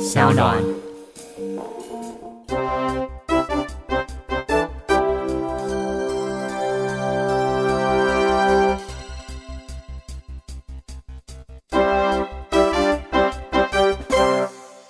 小暖。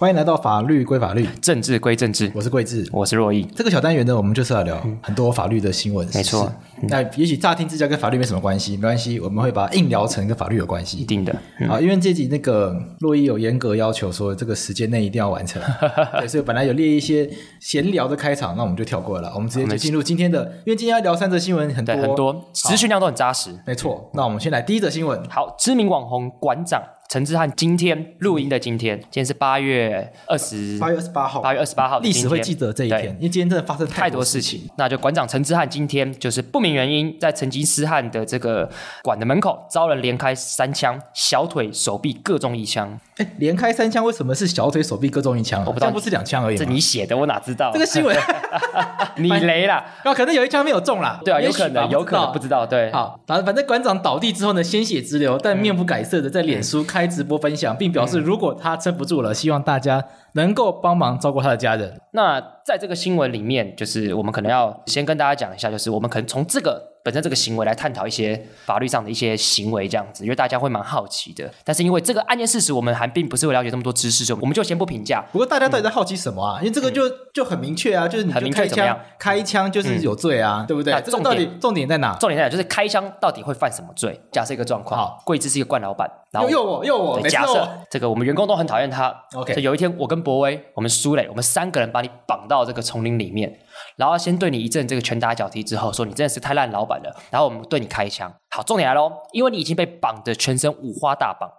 欢迎来到法律归法律，政治归政治。我是桂智，我是若意。这个小单元呢，我们就是要聊很多法律的新闻。没错，那也许乍听之下跟法律没什么关系，没关系，我们会把它硬聊成跟法律有关系。一定的啊，因为这集那个若意有严格要求，说这个时间内一定要完成。对，所以本来有列一些闲聊的开场，那我们就跳过了，我们直接就进入今天的，因为今天要聊三则新闻，很多很多，资讯量都很扎实。没错，那我们先来第一则新闻。好，知名网红馆长。陈志汉今天录音的今天，今天是八月二十，八月二十八号，八月二十八号，历史会记得这一天，因为今天真的发生太多事情。那就馆长陈志汉今天就是不明原因在成吉思汗的这个馆的门口遭人连开三枪，小腿、手臂各中一枪。哎，连开三枪，为什么是小腿、手臂各中一枪？我不知道，不是两枪而已。这你写的，我哪知道？这个新闻 你雷了，啊，可能有一枪没有中啦。对啊，有可能，有可能不知道。对，好，反正反正馆长倒地之后呢，鲜血直流，但面不改色的在脸书开直播分享。并表示，如果他撑不住了，希望大家能够帮忙照顾他的家人。那在这个新闻里面，就是我们可能要先跟大家讲一下，就是我们可能从这个。本身这个行为来探讨一些法律上的一些行为，这样子，因为大家会蛮好奇的。但是因为这个案件事实，我们还并不是会了解这么多知识，就我们就先不评价。不过大家到底在好奇什么啊？嗯、因为这个就就很明确啊，就是你就开枪，很明确怎么样？开枪就是有罪啊，嗯、对不对？重点到底重点在哪？重点在哪？就是开枪到底会犯什么罪？假设一个状况，好，桂枝是一个惯老板，然后又我又我，假设这个我们员工都很讨厌他。OK，有一天我跟博威，我们苏磊，我们三个人把你绑到这个丛林里面。然后先对你一阵这个拳打脚踢之后，说你真的是太烂老板了。然后我们对你开枪。好，重点来喽，因为你已经被绑得全身五花大绑，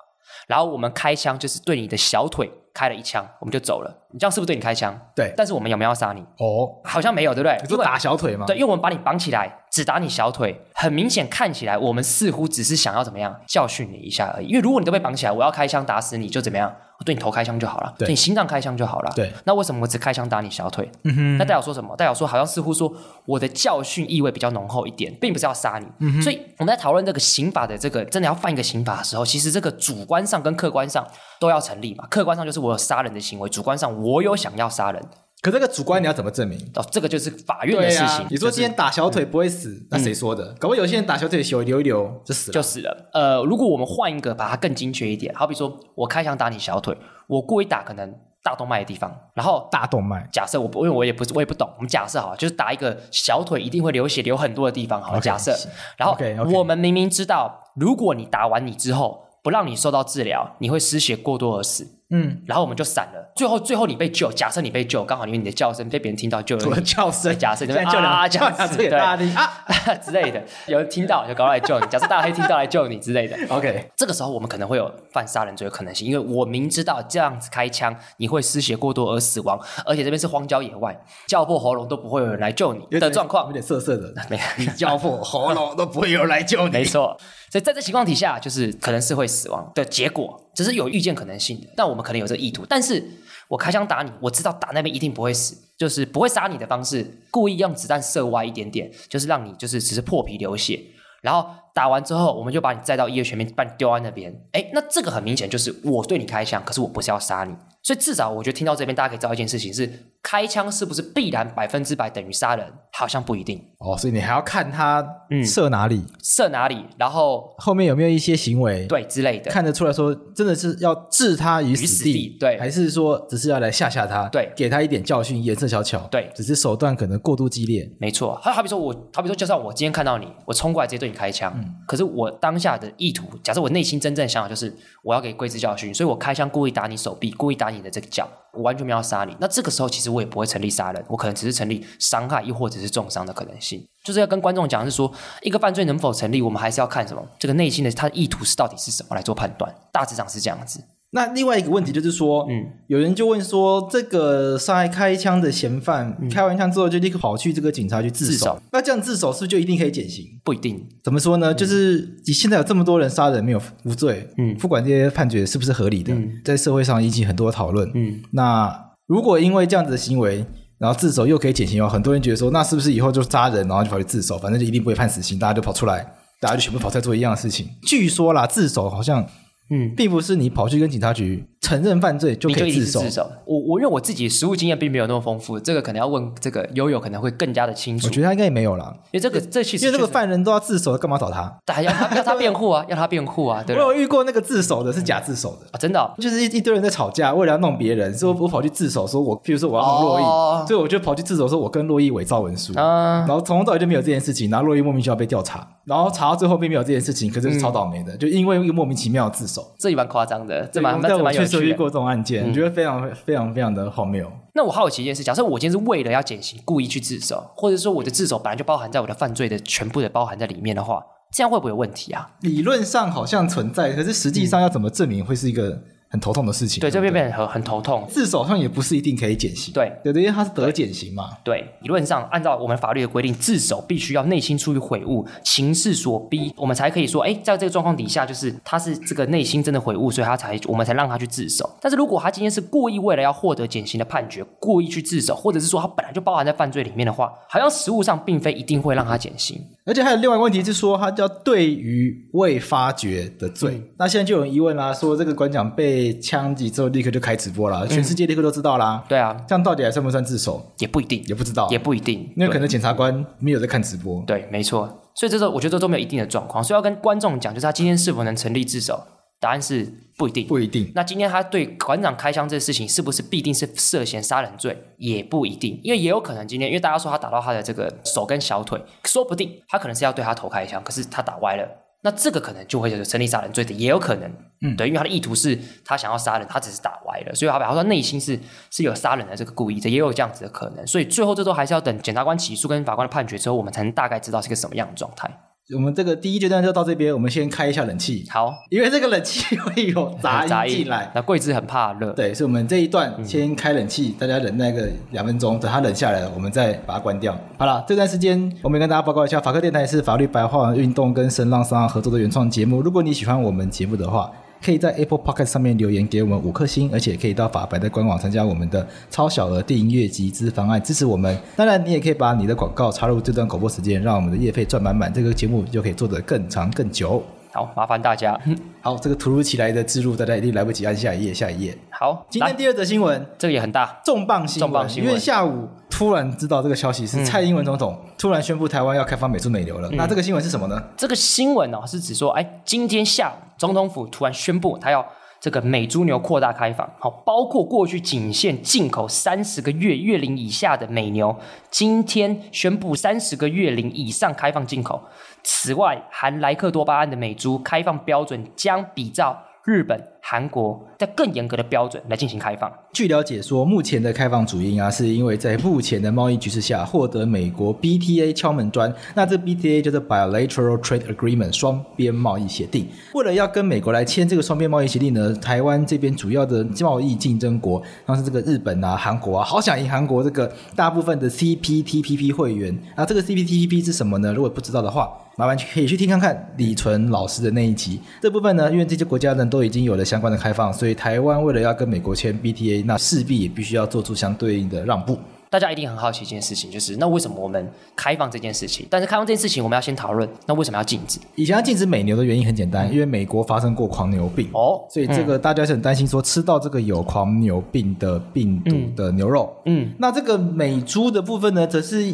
然后我们开枪就是对你的小腿开了一枪，我们就走了。你这样是不是对你开枪？对。但是我们有没有要杀你？哦，好像没有，对不对？你说打小腿吗？对，因为我们把你绑起来，只打你小腿，很明显看起来我们似乎只是想要怎么样教训你一下而已。因为如果你都被绑起来，我要开枪打死你就怎么样？我对你头开枪就好了，对，对你心脏开枪就好了。对，那为什么我只开枪打你小腿？嗯哼，那代表说什么？代表说好像似乎说我的教训意味比较浓厚一点，并不是要杀你。嗯哼，所以我们在讨论这个刑法的这个真的要犯一个刑法的时候，其实这个主观上跟客观上都要成立嘛。客观上就是我有杀人的行为，主观上我有想要杀人。可这个主观你要怎么证明？哦，这个就是法院的事情。啊、你说今天打小腿不会死，嗯、那谁说的？嗯、搞不好有些人打小腿血流一流就死了，就死了。呃，如果我们换一个，把它更精确一点，好比说我开枪打你小腿，我故意打可能大动脉的地方，然后大动脉。假设我因为我也不是我也不懂，我们假设好，就是打一个小腿一定会流血流很多的地方，好，假设。然后.我们明明知道，如果你打完你之后不让你受到治疗，你会失血过多而死。嗯，然后我们就散了。最后，最后你被救，假设你被救，刚好因为你的叫声被别人听到，救了。我的叫声，假设你被救了啊，叫声对啊 之类的，有人听到就赶快来救你。假设大黑听到来救你之类的。OK，这个时候我们可能会有犯杀人罪的可能性，因为我明知道这样子开枪你会失血过多而死亡，而且这边是荒郊野外，叫破喉咙都不会有人来救你的状况，有点涩涩的。没，你叫破喉咙都不会有人来救你。没错。所以在这情况底下，就是可能是会死亡的结果，只是有预见可能性。但我们可能有这意图，但是我开枪打你，我知道打那边一定不会死，就是不会杀你的方式，故意用子弹射歪一点点，就是让你就是只是破皮流血，然后打完之后，我们就把你载到医院前面，把你丢在那边。哎，那这个很明显就是我对你开枪，可是我不是要杀你。所以至少我觉得听到这边，大家可以知道一件事情是：开枪是不是必然百分之百等于杀人？好像不一定哦。所以你还要看他射哪里，嗯、射哪里，然后后面有没有一些行为对之类的，看得出来说真的是要置他于死地，对，还是说只是要来吓吓他，对，给他一点教训，颜色小巧，对，只是手段可能过度激烈，没错。好，好比说我，好比说，就算我今天看到你，我冲过来直接对你开枪，嗯、可是我当下的意图，假设我内心真正想法就是我要给贵子教训，所以我开枪故意打你手臂，故意打你的这个脚。我完全没有杀你，那这个时候其实我也不会成立杀人，我可能只是成立伤害，又或者是重伤的可能性。就是要跟观众讲，是说一个犯罪能否成立，我们还是要看什么，这个内心的他的意图是到底是什么来做判断。大致上是这样子。那另外一个问题就是说，嗯，有人就问说，这个杀害开枪的嫌犯、嗯、开完枪之后就立刻跑去这个警察局自首，自首那这样自首是不是就一定可以减刑？不一定。怎么说呢？嗯、就是你现在有这么多人杀人没有无罪，嗯，不管这些判决是不是合理的，嗯、在社会上引起很多讨论，嗯，那如果因为这样子的行为，然后自首又可以减刑，有很多人觉得说，那是不是以后就杀人，然后就跑去自首，反正就一定不会判死刑，大家就跑出来，大家就全部跑出来做一样的事情。据说啦，自首好像。嗯，并不是你跑去跟警察局承认犯罪就可以自首。自首。我我因为我自己实务经验并没有那么丰富，这个可能要问这个悠悠可能会更加的清楚。我觉得他应该也没有啦，因为这个这其实因为这个犯人都要自首，干嘛找他？要他要他辩护啊，要他辩护啊。对，我有遇过那个自首的是假自首的。啊，真的、哦，就是一一堆人在吵架，为了要弄别人，所以我跑去自首，说我譬如说我要弄珞亦，哦、所以我就跑去自首，说我跟珞亦伪造文书，啊、然后从头到尾就没有这件事情，然后珞亦莫名其妙被调查，然后查到最后并没有这件事情，可是是超倒霉的，嗯、就因为一个莫名其妙的自首，这也蛮夸张。的，这蛮蛮蛮有趣的过这种案件，我、嗯、觉得非常非常非常的荒谬。那我好奇一件事，假设我今天是为了要减刑，故意去自首，或者说我的自首本来就包含在我的犯罪的全部的包含在里面的话，这样会不会有问题啊？理论上好像存在，可是实际上要怎么证明会是一个？很头痛的事情，对，这边变很很头痛。自首上也不是一定可以减刑，对，对，因为他是得减刑嘛。对，理论上按照我们法律的规定，自首必须要内心出于悔悟，情势所逼，我们才可以说，哎，在这个状况底下，就是他是这个内心真的悔悟，所以他才我们才让他去自首。但是如果他今天是故意为了要获得减刑的判决，故意去自首，或者是说他本来就包含在犯罪里面的话，好像实务上并非一定会让他减刑。而且还有另外一个问题是说，他叫对于未发觉的罪。嗯、那现在就有人疑问啦，说这个馆长被枪击之后立刻就开直播了，全世界立刻都知道啦。对啊，这样到底还算不算自首？也不一定，也不知道，也不一定，因为可能检察官没有在看直播。对，没错。所以这时候我觉得这都没有一定的状况，所以要跟观众讲，就是他今天是否能成立自首。答案是不一定，不一定。那今天他对馆长开枪这个事情，是不是必定是涉嫌杀人罪？也不一定，因为也有可能今天，因为大家说他打到他的这个手跟小腿，说不定他可能是要对他头开枪，可是他打歪了，那这个可能就会有成立杀人罪的，也有可能。嗯，对，因为他的意图是他想要杀人，他只是打歪了，所以他表他说内心是是有杀人的这个故意，的也有这样子的可能。所以最后这都还是要等检察官起诉跟法官的判决之后，我们才能大概知道是个什么样的状态。我们这个第一阶段就到这边，我们先开一下冷气。好，因为这个冷气会有 杂音进来。那柜子很怕热，对，所以我们这一段先开冷气，嗯、大家忍耐个两分钟，等它冷下来了，我们再把它关掉。好了，这段时间我们跟大家报告一下，法克电台是法律白话运动跟声浪商合作的原创节目。如果你喜欢我们节目的话，可以在 Apple Podcast 上面留言给我们五颗星，而且可以到法白的官网参加我们的超小额订阅集资方案，支持我们。当然，你也可以把你的广告插入这段广播时间，让我们的业费赚满满，这个节目就可以做得更长更久。好，麻烦大家。好，这个突如其来的置入，大家一定来不及按下一页，下一页。好，今天第二则新闻，这个也很大，重磅新闻。重磅新闻，因为下午突然知道这个消息，是蔡英文总统突然宣布台湾要开放美猪美牛了。嗯、那这个新闻是什么呢？这个新闻呢、哦，是指说，哎，今天下午总统府突然宣布，他要这个美猪牛扩大开放，好，包括过去仅限进口三十个月月龄以下的美牛，今天宣布三十个月龄以上开放进口。此外，含莱克多巴胺的美猪开放标准将比照日本、韩国在更严格的标准来进行开放。据了解说，目前的开放主因啊，是因为在目前的贸易局势下，获得美国 BTA 敲门砖。那这 BTA 就是 Bilateral Trade Agreement 双边贸易协定。为了要跟美国来签这个双边贸易协定呢，台湾这边主要的贸易竞争国，像是这个日本啊、韩国啊，好想赢韩国这个大部分的 CPTPP 会员啊。这个 CPTPP 是什么呢？如果不知道的话，麻烦可以去听看看李纯老师的那一集。这部分呢，因为这些国家呢都已经有了相关的开放，所以台湾为了要跟美国签 BTA，那势必也必须要做出相对应的让步。大家一定很好奇一件事情，就是那为什么我们开放这件事情？但是开放这件事情，我们要先讨论，那为什么要禁止？以前要禁止美牛的原因很简单，因为美国发生过狂牛病哦，所以这个大家是很担心说吃到这个有狂牛病的病毒的牛肉。嗯，那这个美猪的部分呢，则是。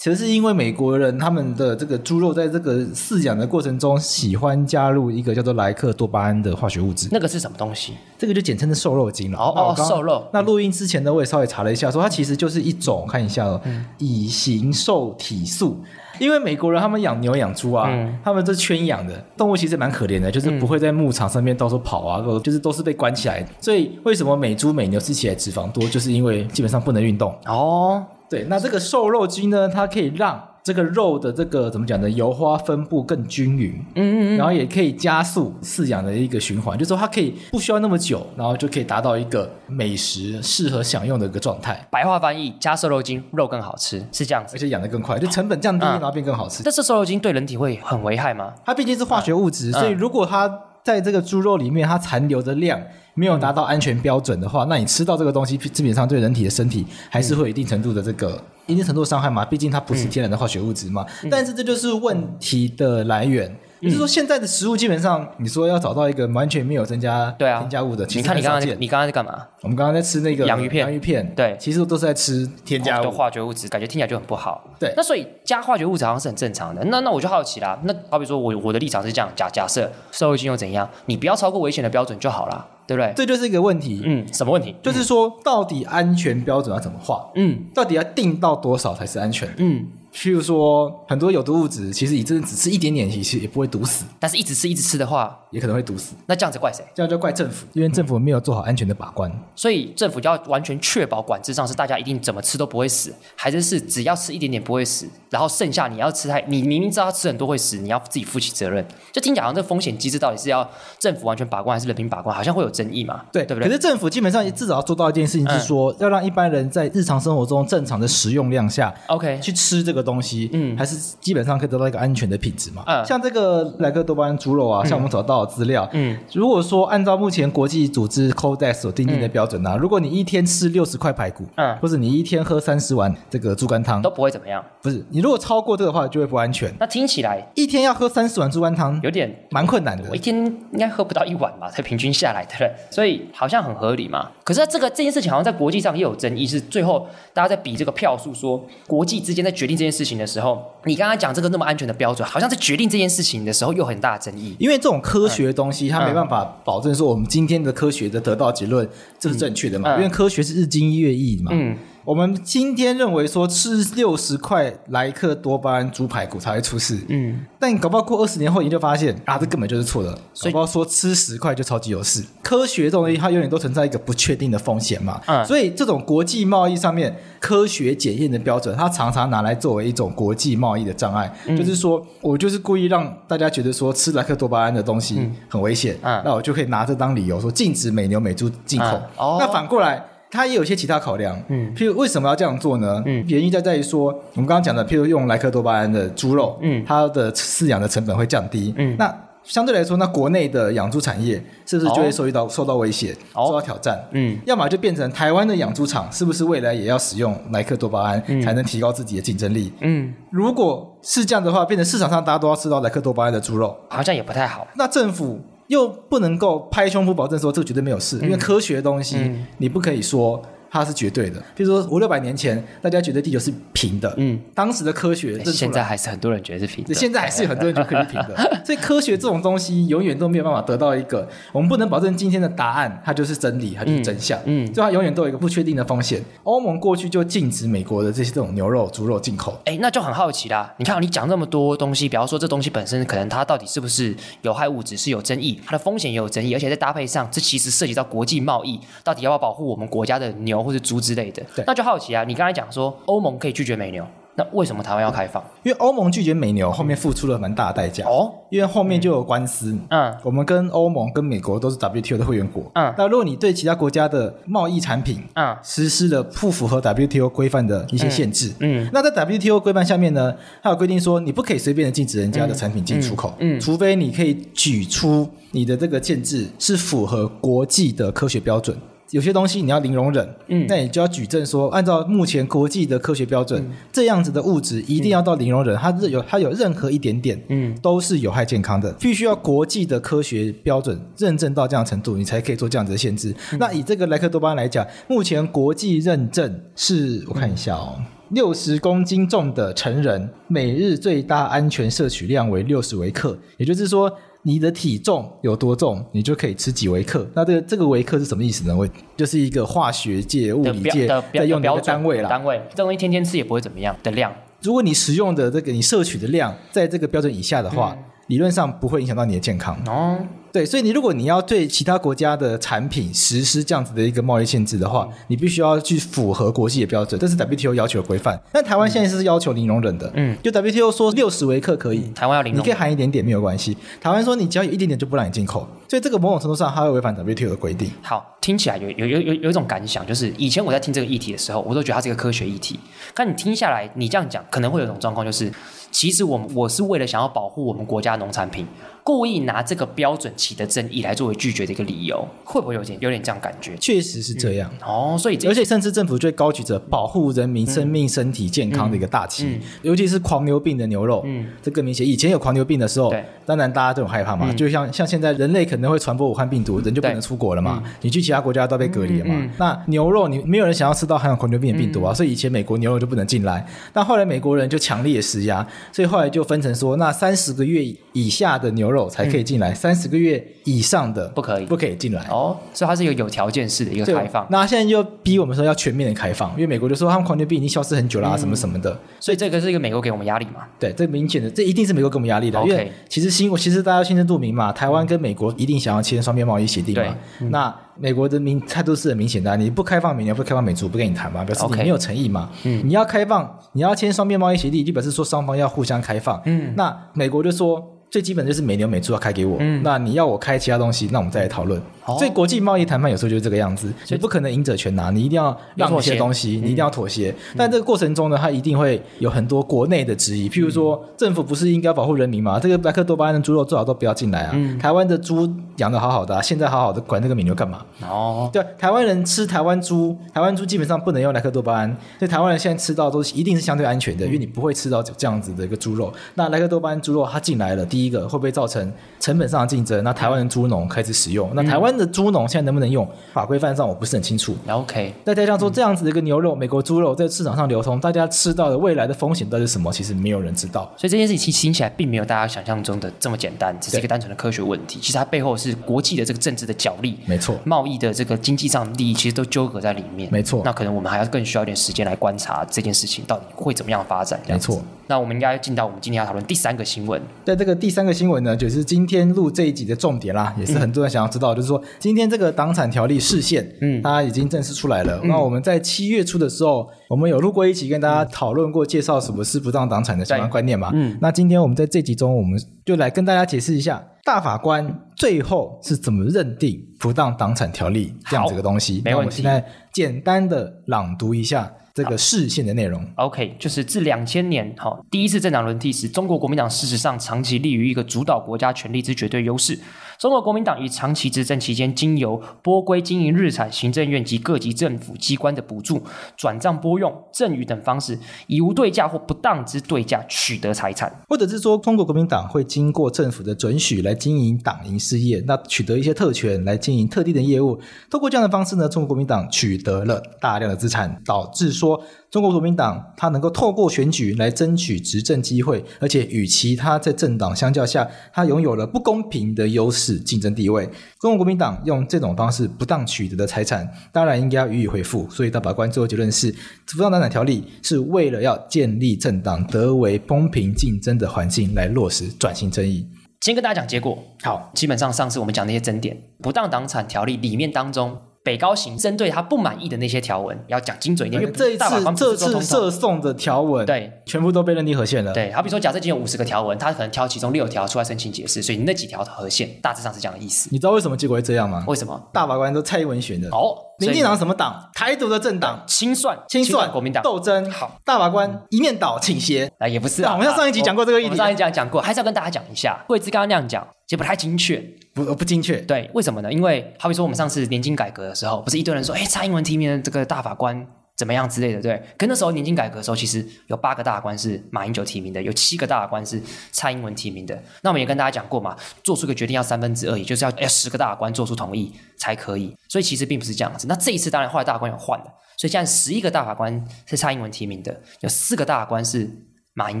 其实是因为美国人他们的这个猪肉在这个饲养的过程中，喜欢加入一个叫做莱克多巴胺的化学物质。那个是什么东西？这个就简称的瘦肉精了。哦哦，瘦肉。那录音之前呢，我也稍微查了一下，说它其实就是一种，看一下哦，乙型瘦体素。因为美国人他们养牛养猪啊，嗯、他们是圈养的动物，其实蛮可怜的，就是不会在牧场上面到处跑啊，嗯、就是都是被关起来。所以为什么美猪美牛吃起来脂肪多，就是因为基本上不能运动。哦。对，那这个瘦肉精呢，它可以让这个肉的这个怎么讲呢？油花分布更均匀，嗯嗯嗯，然后也可以加速饲养的一个循环，就是说它可以不需要那么久，然后就可以达到一个美食适合享用的一个状态。白话翻译：加瘦肉精，肉更好吃，是这样子，而且养得更快，就成本降低，然后变更好吃。但是瘦肉精对人体会很危害吗？它毕竟是化学物质，所以如果它在这个猪肉里面，它残留的量没有达到安全标准的话，那你吃到这个东西，基本上对人体的身体还是会有一定程度的这个。一定程度伤害嘛，毕竟它不是天然的化学物质嘛。嗯、但是这就是问题的来源，就是说现在的食物基本上，你说要找到一个完全没有增加对啊添加物的，其实你看你刚刚你刚刚在干嘛？我们刚刚在吃那个洋芋片，洋芋片对，其实都是在吃添加物的化学物质，感觉听起来就很不好。对，那所以加化学物质好像是很正常的。那那我就好奇啦，那好比说我我的立场是这样，假假设社会性又怎样？你不要超过危险的标准就好了。对不对？这就是一个问题。嗯，什么问题？就是说，到底安全标准要怎么画？嗯，到底要定到多少才是安全？嗯。譬如说，很多有毒物质，其实你真的只吃一点点，其实也不会毒死。但是一直吃一直吃的话，也可能会毒死。那这样子怪谁？这样就怪政府，因为政府没有做好安全的把关。所以政府就要完全确保管制上是大家一定怎么吃都不会死，还是是只要吃一点点不会死，然后剩下你要吃太，你明明知道他吃很多会死，你要自己负起责任。就听讲好像这风险机制到底是要政府完全把关，还是人民把关？好像会有争议嘛？对，对不对？可是政府基本上至少要做到一件事情，是说、嗯、要让一般人在日常生活中正常的食用量下，OK 去吃这个东西，嗯。还是基本上可以得到一个安全的品质嘛。嗯，像这个莱克多巴胺猪肉啊，像我们找到的资料，嗯，如果说按照目前国际组织 Codex 所定定的标准呢，如果你一天吃六十块排骨，嗯，或者你一天喝三十碗这个猪肝汤，都不会怎么样。不是，你如果超过这个的话，就会不安全。那听起来一天要喝三十碗猪肝汤，有点蛮困难的。我一天应该喝不到一碗吧，才平均下来的，所以好像很合理嘛。可是这个这件事情好像在国际上也有争议，是最后大家在比这个票数，说国际之间在决定这件事情的时候，你刚刚。讲这个那么安全的标准，好像在决定这件事情的时候又很大的争议。因为这种科学的东西，它没办法保证说我们今天的科学的得到结论这是正确的嘛？因为科学是日新月异嘛。嗯。我们今天认为说吃六十块莱克多巴胺猪排骨才会出事，嗯，但搞不好过二十年后你就发现啊，这根本就是错的。所以搞不好说吃十块就超级有事。科学这种东西它永远都存在一个不确定的风险嘛，嗯，所以这种国际贸易上面科学检验的标准，它常常拿来作为一种国际贸易的障碍，嗯，就是说我就是故意让大家觉得说吃莱克多巴胺的东西很危险，嗯，那我就可以拿这当理由说禁止美牛美猪进口，嗯，哦，那反过来。它也有一些其他考量，嗯，譬如为什么要这样做呢？嗯，原因在在于说，我们刚刚讲的，譬如用莱克多巴胺的猪肉，嗯，它的饲养的成本会降低，嗯，那相对来说，那国内的养猪产业是不是就会受到、哦、受到威胁，受到挑战？嗯，要么就变成台湾的养猪场是不是未来也要使用莱克多巴胺，嗯、才能提高自己的竞争力？嗯，如果是这样的话，变成市场上大家都要吃到莱克多巴胺的猪肉，好像也不太好。那政府。又不能够拍胸脯保证说这个绝对没有事，嗯、因为科学的东西你不可以说。它是绝对的，比如说五六百年前，大家觉得地球是平的，嗯，当时的科学，现在还是很多人觉得是平的，现在还是有很多人觉得可以平的，所以科学这种东西永远都没有办法得到一个，我们不能保证今天的答案它就是真理，它就是真相，嗯，就它永远都有一个不确定的风险。欧盟过去就禁止美国的这些这种牛肉、猪肉进口，哎，那就很好奇啦。你看你讲那么多东西，比方说这东西本身可能它到底是不是有害物质是有争议，它的风险也有争议，而且在搭配上，这其实涉及到国际贸易，到底要不要保护我们国家的牛或者猪之类的。对，那就好奇啊！你刚才讲说欧盟可以拒绝美牛，那为什么台湾要开放？因为欧盟拒绝美牛后面付出了蛮大的代价哦，因为后面就有官司。嗯，我们跟欧盟跟美国都是 WTO 的会员国。嗯，那如果你对其他国家的贸易产品，嗯，实施了不符合 WTO 规范的一些限制，嗯，那在 WTO 规范下面呢，它有规定说你不可以随便的禁止人家的产品进出口，嗯，除非你可以举出你的这个限制是符合国际的科学标准。有些东西你要零容忍，嗯，那你就要举证说，按照目前国际的科学标准，嗯、这样子的物质一定要到零容忍，嗯、它是有它有任何一点点，嗯，都是有害健康的，必须要国际的科学标准认证到这样程度，你才可以做这样子的限制。嗯、那以这个莱克多巴胺来讲，目前国际认证是我看一下哦，六十、嗯、公斤重的成人每日最大安全摄取量为六十微克，也就是说。你的体重有多重，你就可以吃几微克。那这个这个微克是什么意思呢？我就是一个化学界、物理界在用的一个单位啦。单位，这东西天天吃也不会怎么样的量。如果你食用的这个你摄取的量在这个标准以下的话，嗯、理论上不会影响到你的健康。哦。对，所以你如果你要对其他国家的产品实施这样子的一个贸易限制的话，嗯、你必须要去符合国际的标准，这是 WTO 要求的规范。但台湾现在是要求零容忍的，嗯，就 WTO 说六十微克可以，台湾要零，你可以含一点点没有关系。台湾说你只要有一点点就不让你进口，所以这个某种程度上它会违反 WTO 的规定。好，听起来有有有有有一种感想，就是以前我在听这个议题的时候，我都觉得它是一个科学议题。但你听下来，你这样讲可能会有一种状况，就是其实我们我是为了想要保护我们国家农产品。故意拿这个标准起的争议来作为拒绝的一个理由，会不会有点有点这样感觉？确实是这样、嗯、哦，所以而且甚至政府最高举着保护人民生命、身体健康的一个大旗，嗯嗯、尤其是狂牛病的牛肉，嗯，这更明显。以前有狂牛病的时候，对，当然大家都很害怕嘛，嗯、就像像现在人类可能会传播武汉病毒，人就不能出国了嘛，嗯、你去其他国家都被隔离了嘛。那牛肉你没有人想要吃到含有狂牛病的病毒啊，嗯、所以以前美国牛肉就不能进来。但后来美国人就强烈施压，所以后来就分成说，那三十个月以下的牛肉才可以进来。三十个月以上的不可以，不可以进来哦。所以它是一个有条件式的一个开放。那现在就逼我们说要全面的开放，因为美国就说他们狂牛病已经消失很久啦，啊，什么什么的。所以这个是一个美国给我们压力嘛？对，这明显的，这一定是美国给我们压力的。因为其实新，其实大家心知肚明嘛，台湾跟美国一定想要签双边贸易协定嘛。那美国的明态度是很明显的，你不开放美牛，不开放美猪，不跟你谈嘛，表示你没有诚意嘛。嗯，你要开放，你要签双边贸易协定，就表示说双方要互相开放。嗯，那美国就说。最基本就是美牛美猪要开给我，嗯、那你要我开其他东西，那我们再来讨论。哦、所以国际贸易谈判有时候就是这个样子，所以不可能赢者全拿，你一定要让一些东西，你一定要妥协。嗯、但这个过程中呢，它一定会有很多国内的质疑，譬如说政府不是应该保护人民吗？这个莱克多巴胺的猪肉最好都不要进来啊！嗯、台湾的猪养的好好的、啊，现在好好的管那个美牛干嘛？哦，对，台湾人吃台湾猪，台湾猪基本上不能用莱克多巴胺，所以台湾人现在吃到都是一定是相对安全的，因为你不会吃到这样子的一个猪肉。那莱克多巴胺猪肉它进来了，第一个会不会造成？成本上的竞争，那台湾的猪农开始使用，那台湾的猪农现在能不能用？法规范上我不是很清楚。OK，再加上说这样子的一个牛肉，美国猪肉在市场上流通，大家吃到的未来的风险到底是什么？其实没有人知道。所以这件事情听起来并没有大家想象中的这么简单，只是一个单纯的科学问题。其实它背后是国际的这个政治的角力，没错，贸易的这个经济上的利益其实都纠葛在里面，没错。那可能我们还要更需要一点时间来观察这件事情到底会怎么样发展。没错。那我们应该进到我们今天要讨论第三个新闻。在这个第三个新闻呢，就是今天录这一集的重点啦，也是很多人想要知道，嗯、就是说今天这个党产条例释宪，嗯，它已经正式出来了。嗯、那我们在七月初的时候，我们有录过一期跟大家讨论过，介绍什么是不当党产的相关观念嘛。嗯，那今天我们在这集中，我们就来跟大家解释一下，大法官最后是怎么认定不当党产条例这样子的东西。没问题。那我们现在简单的朗读一下。这个视线的内容，OK，就是自两千年哈第一次政党轮替时，中国国民党事实上长期立于一个主导国家权力之绝对优势。中国国民党于长期执政期间，经由拨归经营日产行政院及各级政府机关的补助、转账拨用、赠与等方式，以无对价或不当之对价取得财产，或者是说，中国国民党会经过政府的准许来经营党营事业，那取得一些特权来经营特定的业务。透过这样的方式呢，中国国民党取得了大量的资产，导致说。中国国民党，它能够透过选举来争取执政机会，而且与其他在政党相较下，它拥有了不公平的优势竞争地位。中国国民党用这种方式不当取得的财产，当然应该要予以回复。所以大法官最后结论是，不当党产条例是为了要建立政党得为公平竞争的环境来落实转型正义。先跟大家讲结果。好，基本上上次我们讲那些争点，不当党产条例里面当中。北高行针对他不满意的那些条文，要讲精准一点。因为这一次这次涉讼的条文，对，全部都被认定合宪了。对，好比说，假设今天有五十个条文，他可能挑其中六条出来申请解释，所以你那几条合宪，大致上是这样的意思。你知道为什么结果会这样吗？为什么？大法官都蔡英文选的。哦，民进党什么党？台独的政党，清算，清算国民党斗争。好，大法官一面倒倾斜。啊，也不是啊。我们像上一集讲过这个议题，上一集讲讲过，还是要跟大家讲一下。桂枝刚刚那样讲，其实不太精确。不不精确，对，为什么呢？因为好比说我们上次年金改革的时候，不是一堆人说，哎，蔡英文提名的这个大法官怎么样之类的，对。可那时候年金改革的时候，其实有八个大法官是马英九提名的，有七个大法官是蔡英文提名的。那我们也跟大家讲过嘛，做出个决定要三分之二，也就是要要十个大法官做出同意才可以。所以其实并不是这样子。那这一次当然后来大法官有换了，所以现在十一个大法官是蔡英文提名的，有四个大法官是马英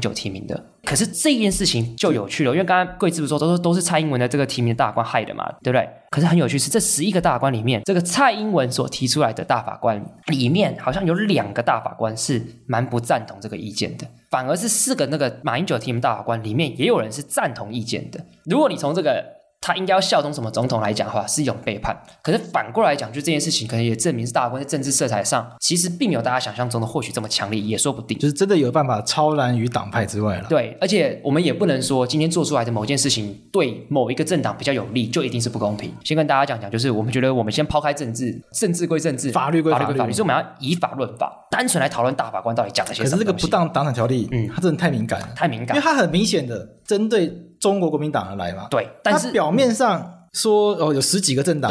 九提名的，可是这件事情就有趣了，因为刚刚贵志不说都是都是蔡英文的这个提名的大法官害的嘛，对不对？可是很有趣是这十一个大法官里面，这个蔡英文所提出来的大法官里面，好像有两个大法官是蛮不赞同这个意见的，反而是四个那个马英九提名大法官里面也有人是赞同意见的。如果你从这个他应该要效忠什么总统来讲的话，是一种背叛。可是反过来讲，就这件事情，可能也证明是大法官在政治色彩上，其实并没有大家想象中的或许这么强烈，也说不定。就是真的有办法超然于党派之外了。对，而且我们也不能说今天做出来的某件事情对某一个政党比较有利，就一定是不公平。先跟大家讲讲，就是我们觉得我们先抛开政治，政治归政治，法律归法律，法律归法律，所以我们要以法论法，单纯来讨论大法官到底讲了些什么。可是这个不当党产条例，嗯，它真的太敏感了，太敏感，因为它很明显的针对中国国民党而来嘛。对，但是表面上。嗯说哦，有十几个政党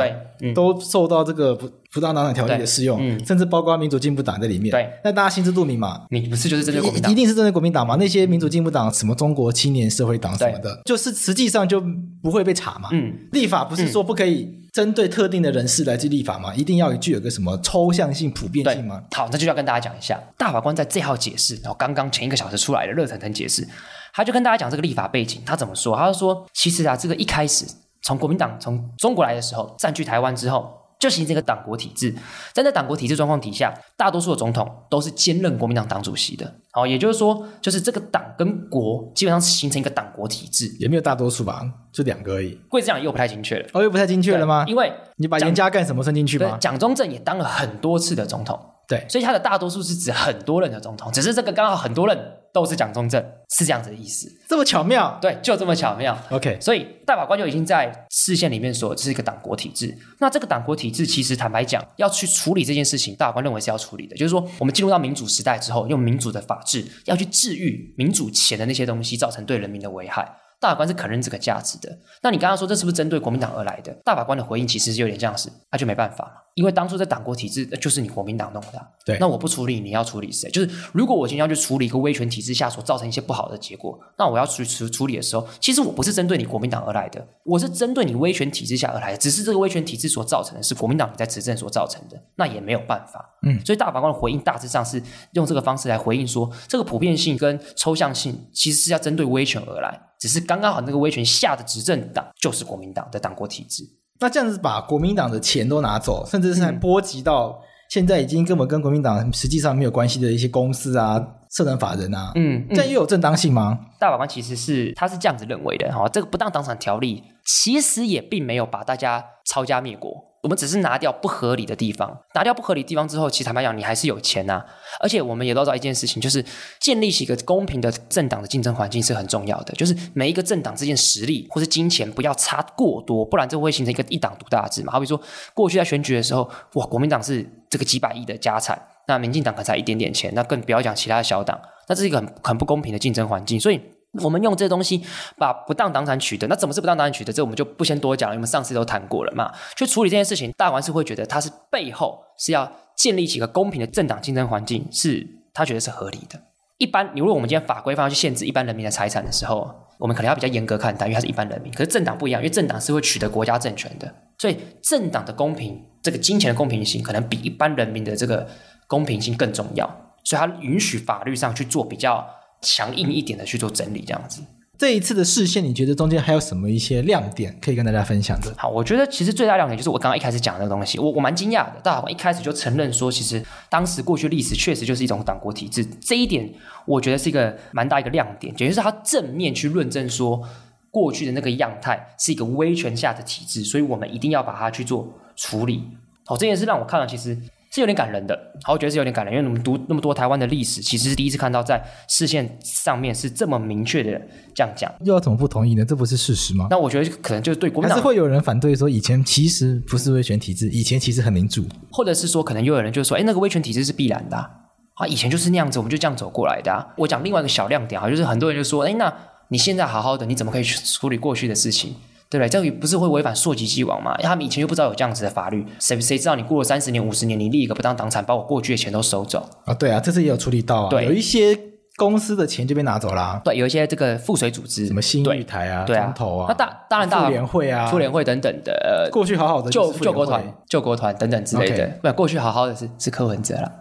都受到这个不不当党产条例的适用，嗯、甚至包括民主进步党在里面。对，那大家心知肚明嘛，你不是就是针对国民党，一定是针对国民党嘛？那些民主进步党，什么中国青年社会党什么的，就是实际上就不会被查嘛。嗯，立法不是说不可以针对特定的人士来去立法嘛？一定要具有个什么抽象性、普遍性吗？好，那就要跟大家讲一下，大法官在这号解释，然后刚刚前一个小时出来的热腾腾解释，他就跟大家讲这个立法背景，他怎么说？他就说，其实啊，这个一开始。从国民党从中国来的时候，占据台湾之后，就形成一个党国体制。在那党国体制状况底下，大多数的总统都是兼任国民党党主席的。好，也就是说，就是这个党跟国基本上是形成一个党国体制。也没有大多数吧，就两个而已。贵子讲又不太精确了，哦，又不太精确了吗？因为你把严家干什么算进去吗？蒋中正也当了很多次的总统，对，所以他的大多数是指很多任的总统，只是这个刚好很多任。都是蒋中正，是这样子的意思，这么巧妙？对，就这么巧妙。OK，所以大法官就已经在视线里面说，这是一个党国体制。那这个党国体制，其实坦白讲，要去处理这件事情，大法官认为是要处理的。就是说，我们进入到民主时代之后，用民主的法治要去治愈民主前的那些东西造成对人民的危害。大法官是肯认这个价值的。那你刚刚说这是不是针对国民党而来的？大法官的回应其实是有点像是，那就没办法嘛。因为当初在党国体制，就是你国民党弄的。对，那我不处理，你要处理谁？就是如果我今天要去处理一个威权体制下所造成一些不好的结果，那我要去处处理的时候，其实我不是针对你国民党而来的，我是针对你威权体制下而来的。只是这个威权体制所造成的是国民党在执政所造成的，那也没有办法。嗯，所以大法官的回应大致上是用这个方式来回应说，这个普遍性跟抽象性其实是要针对威权而来，只是刚刚好那个威权下的执政党就是国民党的党国体制。那这样子把国民党的钱都拿走，甚至是还波及到现在已经根本跟国民党实际上没有关系的一些公司啊、社团法人啊，嗯，这样又有正当性吗？大法官其实是他是这样子认为的哈，这个不当党产条例其实也并没有把大家抄家灭国。我们只是拿掉不合理的地方，拿掉不合理的地方之后，其实坦白讲，你还是有钱呐、而且我们也都知道一件事情，就是建立起一个公平的政党的竞争环境是很重要的。就是每一个政党之间实力或是金钱不要差过多，不然这会形成一个一党独大制嘛。好比说，过去在选举的时候，哇，国民党是这个几百亿的家产，那民进党可能才一点点钱，那更不要讲其他的小党，那这是一个很很不公平的竞争环境，所以。我们用这些东西把不当党产取得，那怎么是不当党产取得？这我们就不先多讲了，因为上次都谈过了嘛。去处理这件事情，大法官是会觉得它是背后是要建立起一个公平的政党竞争环境，是他觉得是合理的。一般，你如果我们今天法规方要去限制一般人民的财产的时候，我们可能要比较严格看待，因为他是一般人民。可是政党不一样，因为政党是会取得国家政权的，所以政党的公平，这个金钱的公平性，可能比一般人民的这个公平性更重要。所以，他允许法律上去做比较。强硬一点的去做整理，这样子。这一次的视线，你觉得中间还有什么一些亮点可以跟大家分享的？好，我觉得其实最大亮点就是我刚刚一开始讲的那个东西，我我蛮惊讶的。大法官一开始就承认说，其实当时过去历史确实就是一种党国体制，这一点我觉得是一个蛮大一个亮点，也就是他正面去论证说，过去的那个样态是一个威权下的体制，所以我们一定要把它去做处理。好，这件事让我看了，其实。是有点感人的，好，我觉得是有点感人，因为我们读那么多台湾的历史，其实是第一次看到在视线上面是这么明确的这样讲。又要怎么不同意呢？这不是事实吗？那我觉得可能就是对国民党还是会有人反对说，以前其实不是威权体制，以前其实很民主，或者是说，可能又有人就说，哎，那个威权体制是必然的啊，啊，以前就是那样子，我们就这样走过来的啊。我讲另外一个小亮点啊，就是很多人就说，哎，那你现在好好的，你怎么可以去处理过去的事情？对不对？这样不是会违反溯及既往吗？他们以前又不知道有这样子的法律，谁谁知道你过了三十年、五十年，你立一个不当党产，把我过去的钱都收走啊？对啊，这次也有处理到啊。对，有一些公司的钱就被拿走了啊。对，有一些这个赋水组织，什么新玉台啊、对中投啊，那大当然大妇联会啊、妇联会等等的，过去好好的救救国团、救国团等等之类的，不，过去好好的是是柯文哲了。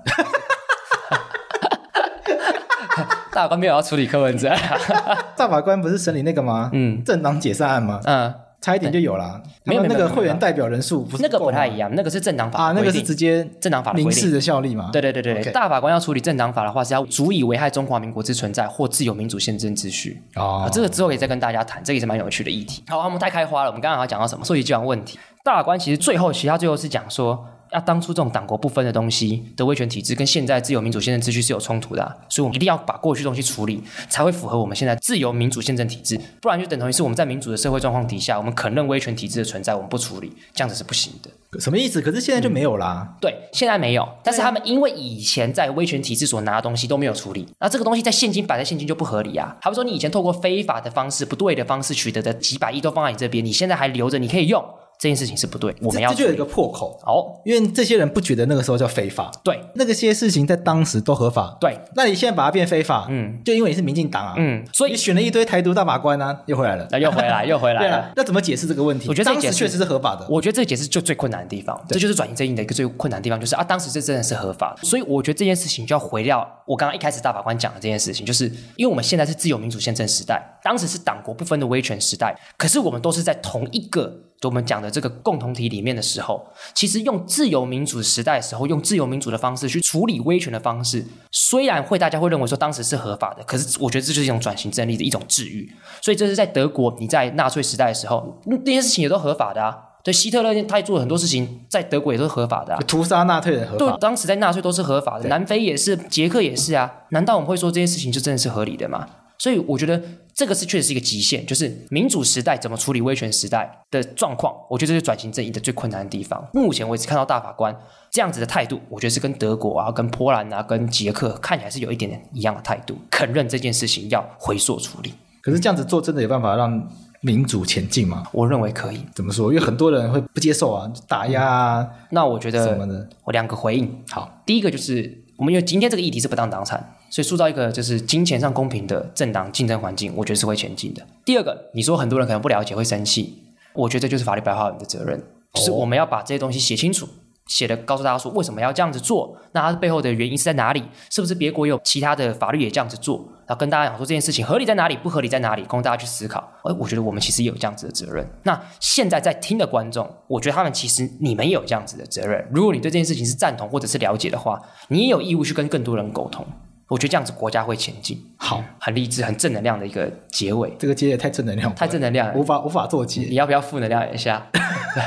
大法官没有要处理柯文哲，大法官不是审理那个吗？嗯，政党解散案吗？嗯。差一点就有了。没有那个会员代表人数不是那个不太一样，那个是政党法啊，那个是直接政党法的民事的效力嘛？对对对对大法官要处理政党法的话，是要足以危害中华民国之存在或自由民主宪政秩序。哦、啊，这个之后可以再跟大家谈，这个也是蛮有趣的议题。好，我们太开花了，我们刚刚还要讲到什么？溯及既往问题。大法官其实最后，其实他最后是讲说。要当初这种党国不分的东西的威权体制，跟现在自由民主宪政秩序是有冲突的，啊，所以我们一定要把过去东西处理，才会符合我们现在自由民主宪政体制，不然就等同于是我们在民主的社会状况底下，我们肯认威权体制的存在，我们不处理，这样子是不行的。什么意思？可是现在就没有啦。嗯、对，现在没有，但是他们因为以前在威权体制所拿的东西都没有处理，那这个东西在现今摆在现今就不合理啊。好比说你以前透过非法的方式、不对的方式取得的几百亿都放在你这边，你现在还留着，你可以用。这件事情是不对，我们要这，这就有一个破口。哦，因为这些人不觉得那个时候叫非法，对，那个些事情在当时都合法，对，那你现在把它变非法，嗯，就因为你是民进党啊，嗯，所以你选了一堆台独大法官啊，又回来了，那 又回来，又回来了，那怎么解释这个问题？我觉得这当时确实是合法的，我觉得这个解释就最困难的地方，这就是转移正义的一个最困难的地方，就是啊，当时这真的是合法，所以我觉得这件事情就要回到我刚刚一开始大法官讲的这件事情，就是因为我们现在是自由民主宪政时代，当时是党国不分的威权时代，可是我们都是在同一个。就我们讲的这个共同体里面的时候，其实用自由民主时代的时候，用自由民主的方式去处理威权的方式，虽然会大家会认为说当时是合法的，可是我觉得这就是一种转型正义的一种治愈。所以这是在德国，你在纳粹时代的时候，那些事情也都合法的啊。对，希特勒他也做了很多事情，在德国也都是合法的啊。屠杀纳粹人合法，对，当时在纳粹都是合法的，南非也是，捷克也是啊。难道我们会说这些事情就真的是合理的吗？所以我觉得这个是确实是一个极限，就是民主时代怎么处理威权时代的状况，我觉得这是转型正义的最困难的地方。目前为止看到大法官这样子的态度，我觉得是跟德国啊、跟波兰啊、跟捷克看起来是有一点点一样的态度，肯认这件事情要回溯处理。可是这样子做真的有办法让民主前进吗？我认为可以。怎么说？因为很多人会不接受啊，打压啊。嗯、那我觉得什么呢？我两个回应。好，第一个就是我们因为今天这个议题是不当党产。所以塑造一个就是金钱上公平的政党竞争环境，我觉得是会前进的。第二个，你说很多人可能不了解会生气，我觉得这就是法律白话文的责任，就是我们要把这些东西写清楚，写的告诉大家说为什么要这样子做，那它背后的原因是在哪里？是不是别国有其他的法律也这样子做？然后跟大家讲说这件事情合理在哪里，不合理在哪里，供大家去思考。哎，我觉得我们其实也有这样子的责任。那现在在听的观众，我觉得他们其实你们也有这样子的责任。如果你对这件事情是赞同或者是了解的话，你也有义务去跟更多人沟通。我觉得这样子国家会前进，好，很励志、很正能量的一个结尾。这个结也太正能量，太正能量了，无法无法做结。你要不要负能量一下？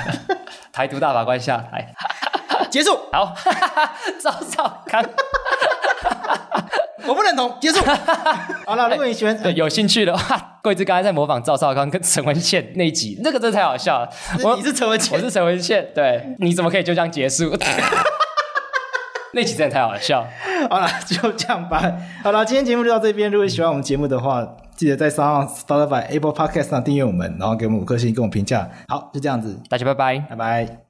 台独大法官下台，结束。好，赵少康，我不认同，结束。好了，如果你喜欢，对，有兴趣的话，贵智刚才在模仿赵少康跟陈文茜那一集，那个真的太好笑了。我你是陈文茜，我是陈文茜，对，你怎么可以就这样结束？那集真的太好笑，好了，就这样吧。好了，今天节目就到这边。如果你喜欢我们节目的话，记得在上 Spotify、Apple Podcast 上订阅我们，然后给我们五颗星，给我们评价。好，就这样子，大家拜拜，拜拜。